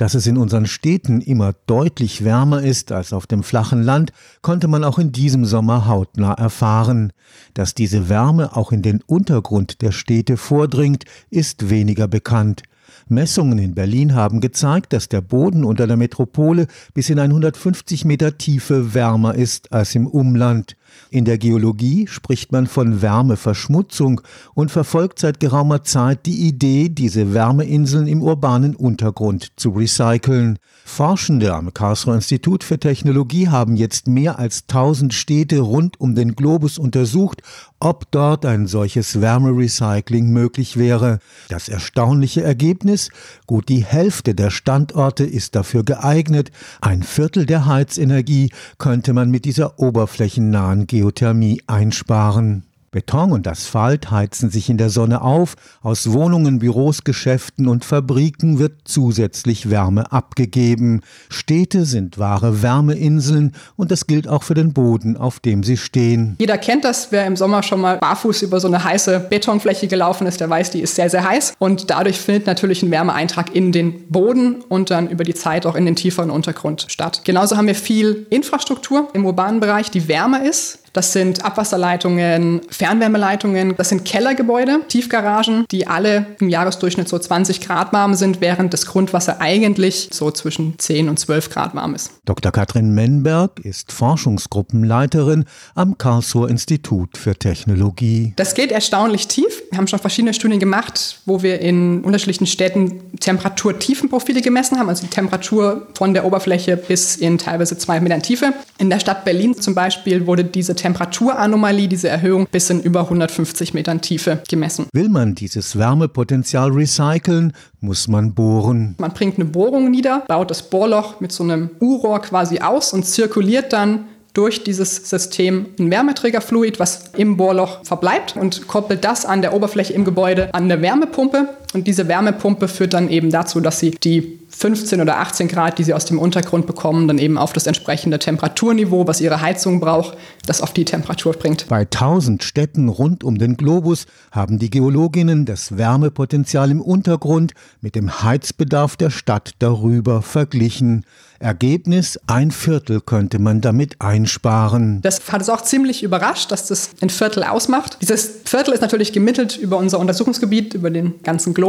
Dass es in unseren Städten immer deutlich wärmer ist als auf dem flachen Land, konnte man auch in diesem Sommer hautnah erfahren. Dass diese Wärme auch in den Untergrund der Städte vordringt, ist weniger bekannt. Messungen in Berlin haben gezeigt, dass der Boden unter der Metropole bis in 150 Meter Tiefe wärmer ist als im Umland. In der Geologie spricht man von Wärmeverschmutzung und verfolgt seit geraumer Zeit die Idee, diese Wärmeinseln im urbanen Untergrund zu recyceln. Forschende am Karlsruher Institut für Technologie haben jetzt mehr als 1000 Städte rund um den Globus untersucht, ob dort ein solches Wärmerecycling möglich wäre. Das erstaunliche Ergebnis? Gut die Hälfte der Standorte ist dafür geeignet. Ein Viertel der Heizenergie könnte man mit dieser oberflächennahen Geothermie einsparen. Beton und Asphalt heizen sich in der Sonne auf, aus Wohnungen, Büros, Geschäften und Fabriken wird zusätzlich Wärme abgegeben. Städte sind wahre Wärmeinseln und das gilt auch für den Boden, auf dem sie stehen. Jeder kennt das, wer im Sommer schon mal barfuß über so eine heiße Betonfläche gelaufen ist, der weiß, die ist sehr, sehr heiß und dadurch findet natürlich ein Wärmeeintrag in den Boden und dann über die Zeit auch in den tieferen Untergrund statt. Genauso haben wir viel Infrastruktur im urbanen Bereich, die wärmer ist, das sind Abwasserleitungen, Fernwärmeleitungen, das sind Kellergebäude, Tiefgaragen, die alle im Jahresdurchschnitt so 20 Grad warm sind, während das Grundwasser eigentlich so zwischen 10 und 12 Grad warm ist. Dr. Katrin Menberg ist Forschungsgruppenleiterin am Karlsruher Institut für Technologie. Das geht erstaunlich tief. Wir haben schon verschiedene Studien gemacht, wo wir in unterschiedlichen Städten Temperaturtiefenprofile gemessen haben, also die Temperatur von der Oberfläche bis in teilweise zwei Metern Tiefe. In der Stadt Berlin zum Beispiel wurde diese Temperaturanomalie, diese Erhöhung bis in über 150 Metern Tiefe gemessen. Will man dieses Wärmepotenzial recyceln, muss man bohren. Man bringt eine Bohrung nieder, baut das Bohrloch mit so einem U-Rohr quasi aus und zirkuliert dann durch dieses System ein Wärmeträgerfluid, was im Bohrloch verbleibt und koppelt das an der Oberfläche im Gebäude an eine Wärmepumpe. Und diese Wärmepumpe führt dann eben dazu, dass sie die 15 oder 18 Grad, die sie aus dem Untergrund bekommen, dann eben auf das entsprechende Temperaturniveau, was ihre Heizung braucht, das auf die Temperatur bringt. Bei 1000 Städten rund um den Globus haben die Geologinnen das Wärmepotenzial im Untergrund mit dem Heizbedarf der Stadt darüber verglichen. Ergebnis, ein Viertel könnte man damit einsparen. Das hat es auch ziemlich überrascht, dass das ein Viertel ausmacht. Dieses Viertel ist natürlich gemittelt über unser Untersuchungsgebiet, über den ganzen Globus.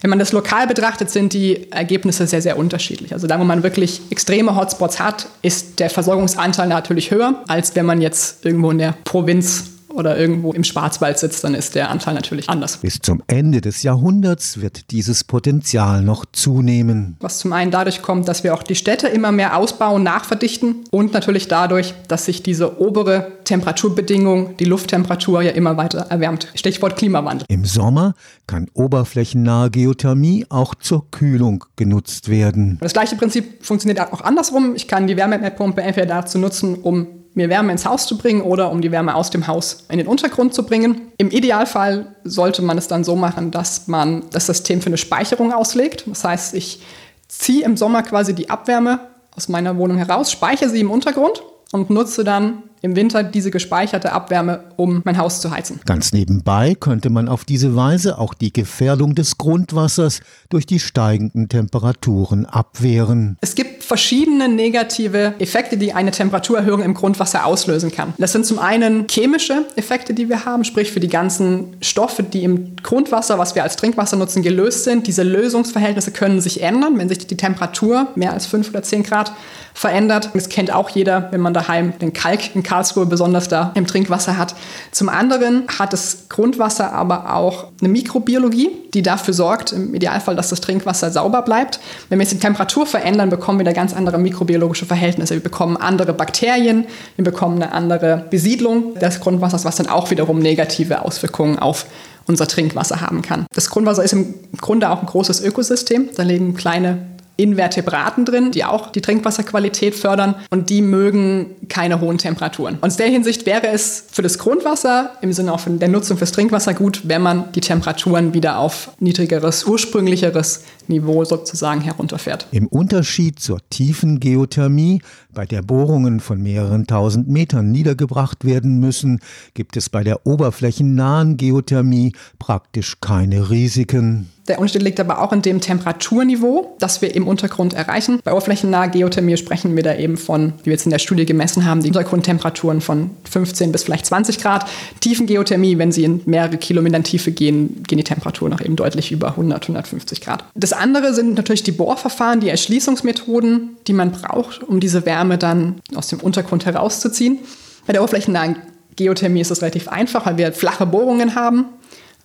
Wenn man das lokal betrachtet, sind die Ergebnisse sehr, sehr unterschiedlich. Also da, wo man wirklich extreme Hotspots hat, ist der Versorgungsanteil natürlich höher, als wenn man jetzt irgendwo in der Provinz oder irgendwo im Schwarzwald sitzt, dann ist der Anteil natürlich anders. Bis zum Ende des Jahrhunderts wird dieses Potenzial noch zunehmen. Was zum einen dadurch kommt, dass wir auch die Städte immer mehr ausbauen, nachverdichten und natürlich dadurch, dass sich diese obere Temperaturbedingung, die Lufttemperatur ja immer weiter erwärmt. Stichwort Klimawandel. Im Sommer kann oberflächennahe Geothermie auch zur Kühlung genutzt werden. Das gleiche Prinzip funktioniert auch andersrum. Ich kann die Wärmepumpe entweder dazu nutzen, um mir Wärme ins Haus zu bringen oder um die Wärme aus dem Haus in den Untergrund zu bringen. Im Idealfall sollte man es dann so machen, dass man das System für eine Speicherung auslegt. Das heißt, ich ziehe im Sommer quasi die Abwärme aus meiner Wohnung heraus, speichere sie im Untergrund und nutze dann im Winter diese gespeicherte Abwärme, um mein Haus zu heizen. Ganz nebenbei könnte man auf diese Weise auch die Gefährdung des Grundwassers durch die steigenden Temperaturen abwehren. Es gibt verschiedene negative Effekte, die eine Temperaturerhöhung im Grundwasser auslösen kann. Das sind zum einen chemische Effekte, die wir haben, sprich für die ganzen Stoffe, die im Grundwasser, was wir als Trinkwasser nutzen, gelöst sind. Diese Lösungsverhältnisse können sich ändern, wenn sich die Temperatur mehr als 5 oder 10 Grad verändert. Das kennt auch jeder, wenn man daheim den Kalk in Karlsruhe besonders da im Trinkwasser hat. Zum anderen hat das Grundwasser aber auch eine Mikrobiologie, die dafür sorgt, im Idealfall, dass das Trinkwasser sauber bleibt. Wenn wir jetzt die Temperatur verändern, bekommen wir da ganz andere mikrobiologische Verhältnisse. Wir bekommen andere Bakterien, wir bekommen eine andere Besiedlung des Grundwassers, was dann auch wiederum negative Auswirkungen auf unser Trinkwasser haben kann. Das Grundwasser ist im Grunde auch ein großes Ökosystem. Da legen kleine Invertebraten drin, die auch die Trinkwasserqualität fördern und die mögen keine hohen Temperaturen. Und aus der Hinsicht wäre es für das Grundwasser im Sinne auch von der Nutzung fürs Trinkwasser gut, wenn man die Temperaturen wieder auf niedrigeres, ursprünglicheres Niveau sozusagen herunterfährt. Im Unterschied zur tiefen Geothermie, bei der Bohrungen von mehreren tausend Metern niedergebracht werden müssen, gibt es bei der oberflächennahen Geothermie praktisch keine Risiken. Der Unterschied liegt aber auch in dem Temperaturniveau, das wir im Untergrund erreichen. Bei oberflächennaher Geothermie sprechen wir da eben von, wie wir jetzt in der Studie gemessen haben, die Untergrundtemperaturen von 15 bis vielleicht 20 Grad. Tiefengeothermie, wenn Sie in mehrere Kilometer Tiefe gehen, gehen die Temperaturen noch eben deutlich über 100, 150 Grad. Das andere sind natürlich die Bohrverfahren, die Erschließungsmethoden, die man braucht, um diese Wärme dann aus dem Untergrund herauszuziehen. Bei der oberflächennahen Geothermie ist das relativ einfach, weil wir flache Bohrungen haben.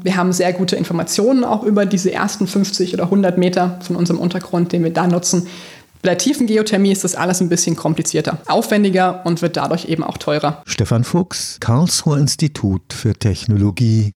Wir haben sehr gute Informationen auch über diese ersten 50 oder 100 Meter von unserem Untergrund, den wir da nutzen. Bei der tiefen Geothermie ist das alles ein bisschen komplizierter, aufwendiger und wird dadurch eben auch teurer. Stefan Fuchs, Karlsruher Institut für Technologie.